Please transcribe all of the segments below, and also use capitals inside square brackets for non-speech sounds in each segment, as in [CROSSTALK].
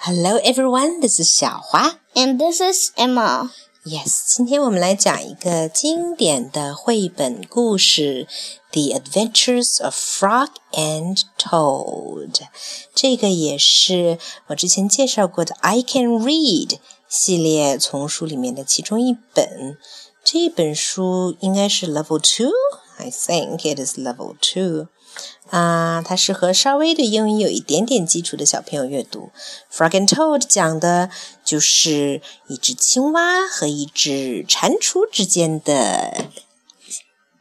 Hello everyone, this is 小华。 And this is Emma. Yes，今天我们来讲一个经典的绘本故事，《The Adventures of Frog and Toad》。这个也是我之前介绍过的《I Can Read》系列丛书里面的其中一本。这本书应该是 Level Two。I think it is level two. 啊，它适合稍微对英语有一点点基础的小朋友阅读。Frog and Toad 讲的就是一只青蛙和一只蟾蜍之间的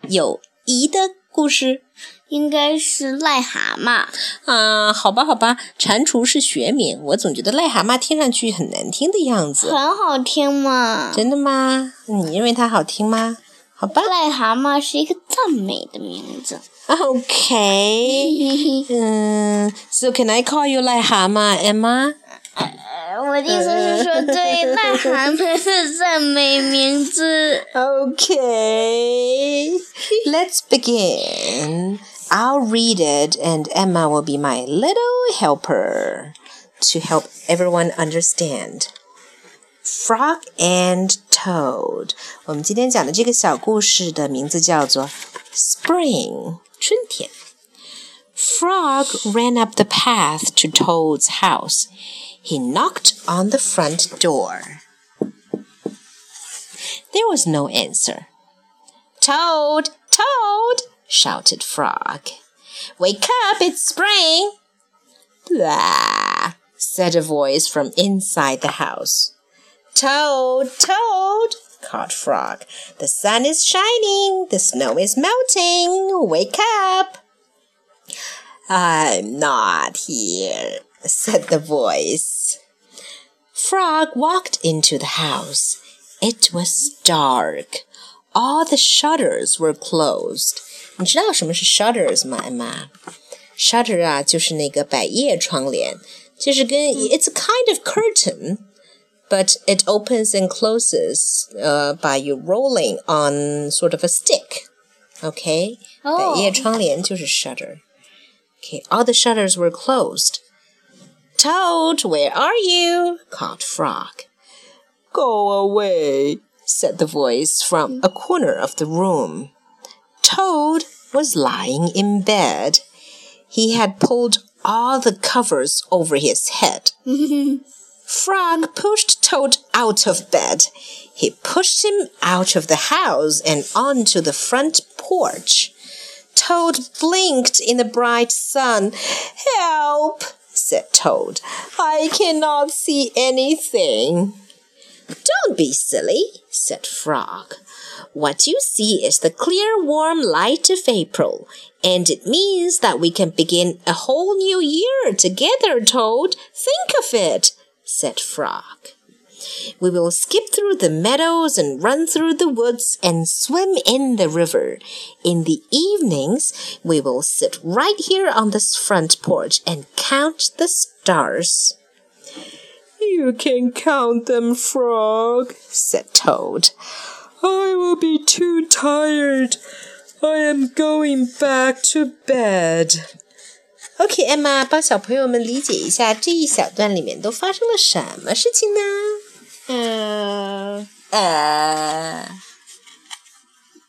友谊的故事。应该是癞蛤蟆。啊，好吧，好吧，蟾蜍是学名，我总觉得癞蛤蟆听上去很难听的样子。很好听嘛。真的吗？你认为它好听吗？好吧。癞蛤蟆是一个赞美的名字。 Okay. 嗯，So can [LAUGHS] I call you 癞蛤蟆 Emma？呃我的意思是说，对癞蛤蟆是赞美名字。 Okay. Let's begin. I'll read it, and Emma will be my little helper to help everyone understand. Frog and Toad。我们今天讲的这个小故事的名字叫做 Spring，春天。Frog ran up the path to Toad's house. He knocked on the front door. There was no answer. Toad, Toad, shouted Frog. Wake up, it's spring. Blah, said a voice from inside the house. Toad, Toad, called Frog. The sun is shining, the snow is melting. Wake up. I'm not here, said the voice. Frog walked into the house. It was dark. All the shutters were closed. 你知道什么是 shutters 吗，Emma？shutter 啊，就是那个百叶窗帘，就是跟 it's a kind of curtain, but it opens and closes uh, by you rolling on sort of a stick. Okay，、哦百叶窗帘就是 shutter. Okay, all the shutters were closed. Toad, where are you? called Frog. Go away, said the voice from a corner of the room. Toad was lying in bed. He had pulled all the covers over his head. [LAUGHS] Frog pushed Toad out of bed. He pushed him out of the house and onto the front porch. Toad blinked in the bright sun. Help, said Toad. I cannot see anything. Don't be silly, said Frog. What you see is the clear, warm light of April, and it means that we can begin a whole new year together, Toad. Think of it, said Frog. We will skip through the meadows and run through the woods and swim in the river. In the evenings, we will sit right here on this front porch and count the stars. You can count them, Frog, said Toad. I will be too tired. I am going back to bed. OK, Emma，帮小朋友们理解一下这一小段里面都发生了什么事情呢？嗯，呃，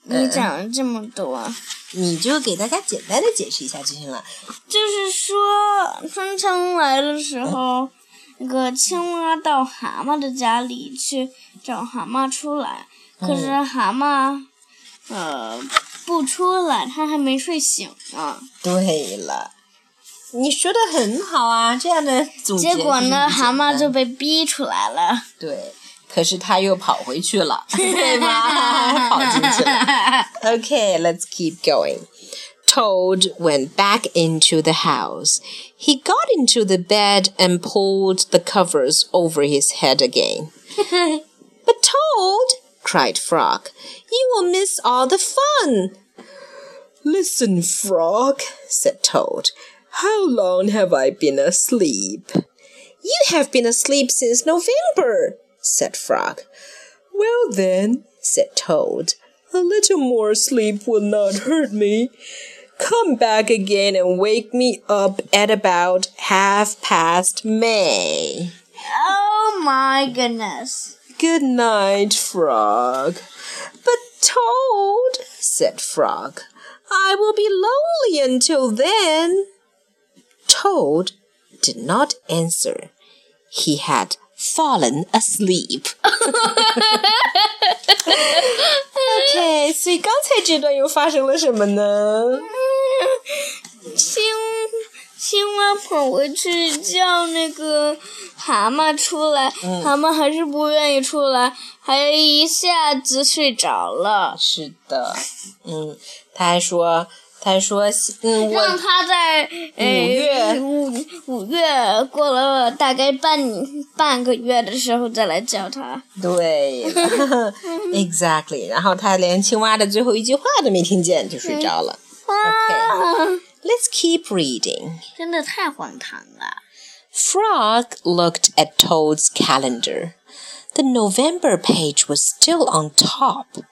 你讲了这么多，你就给大家简单的解释一下就行了。就是说春天来的时候，那个青蛙到蛤蟆的家里去找蛤蟆出来，可是蛤蟆，呃，不出来，它还没睡醒呢。对了，你说的很好啊，这样的总结结果呢，是很蛤蟆简单就被逼出来了。对，可是他又跑回去了，对吗？跑进去了。Okay, [LAUGHS] [LAUGHS] [LAUGHS] let's keep going. Toad went back into the house. He got into the bed and pulled the covers over his head again. But Toad, cried Frog, you will miss all the fun. Listen, Frog, said Toad. How long have I been asleep? You have been asleep since November, said Frog. Well, then, said Toad, a little more sleep will not hurt me. Come back again and wake me up at about half past May. Oh my goodness. Good night, Frog. But Toad, said Frog, I will be lonely until then. Toad did not answer. He had fallen asleep. [LAUGHS] OK，所以刚才这段又发生了什么呢？青青蛙跑回去叫那个蛤蟆出来，蛤蟆还是不愿意出来，还一下子睡着了。是的，嗯，他还说， 他还说，嗯，我让他在呃五月五五月过了大概半半个月的时候再来叫他。对，exactly。然后他连青蛙的最后一句话都没听见就睡着了。啊 Let's keep reading. 真的太荒唐了。 Frog looked at Toad's calendar. The November page was still on top.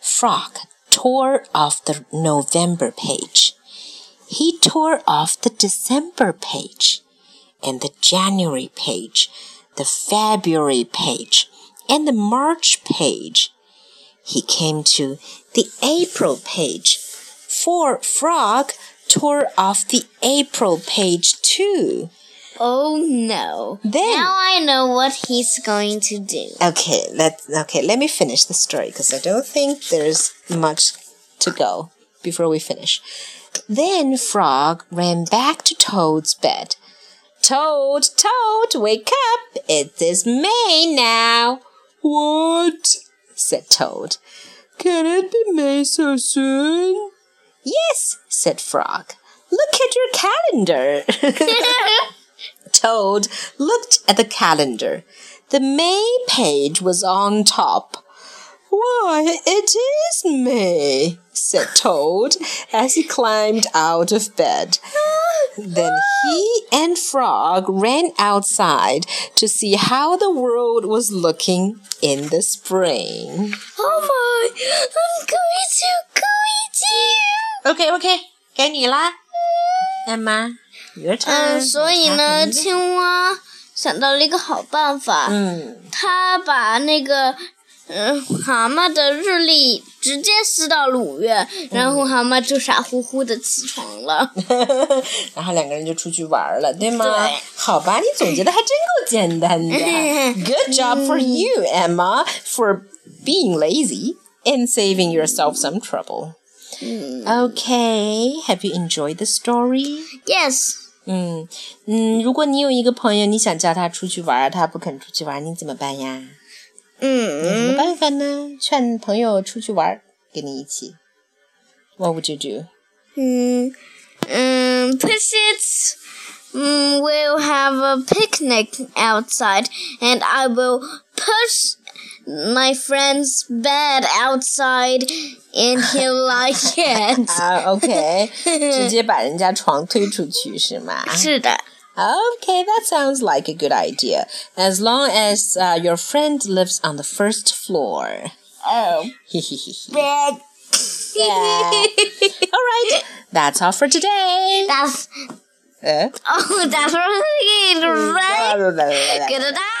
Frog tore off the November page. He tore off the December page, and the January page, the February page, and the March page. He came to the April page. For Frog tore off the April page too. Oh no. Then- now I know what he's going to do. Okay, let okay, let me finish the story because I don't think there's much to go before we finish. Then Frog ran back to Toad's bed. Toad, Toad, wake up! It is May now. What? said Toad. Can it be May so soon? Yes, said Frog. Look at your calendar. [LAUGHS] [LAUGHS] Toad looked at the calendar. The May page was on top. Why, it is May, said Toad as he climbed out of bed. Then he and Frog ran outside to see how the world was looking in the spring. oh my, I'm going to, going to. Okay, okay, 该你啦，Emma, your turn. 嗯，所以呢，青蛙想到了一个好办法，嗯，他把那个嗯蛤蟆的日历直接撕到了五月，然后蛤蟆就傻乎乎的起床了。[LAUGHS] 然后两个人就出去玩了，对吗？对好吧，你总结的还真够简单的。[LAUGHS] Good job for you, Emma, for being lazy and saving yourself some trouble. Okay, have you enjoyed the story? Yes，嗯嗯，如果你有一个朋友，你想叫他出去玩，他不肯出去玩，你怎么办呀？有什么嗯办法呢？劝朋友出去玩，跟你一起。What would you do? 嗯嗯，Pussets mm, will have a picnic outside, and I will push my friend's bed outside, and he'll [LAUGHS] like it. 啊、[LAUGHS] o k [LAUGHS] 直接把人家床推出去是吗？是的。 Okay, that sounds like a good idea. As long as uh, your friend lives on the first floor. Oh. yeah. All right. That's all for today. That's Uh? oh, that's right. Good night.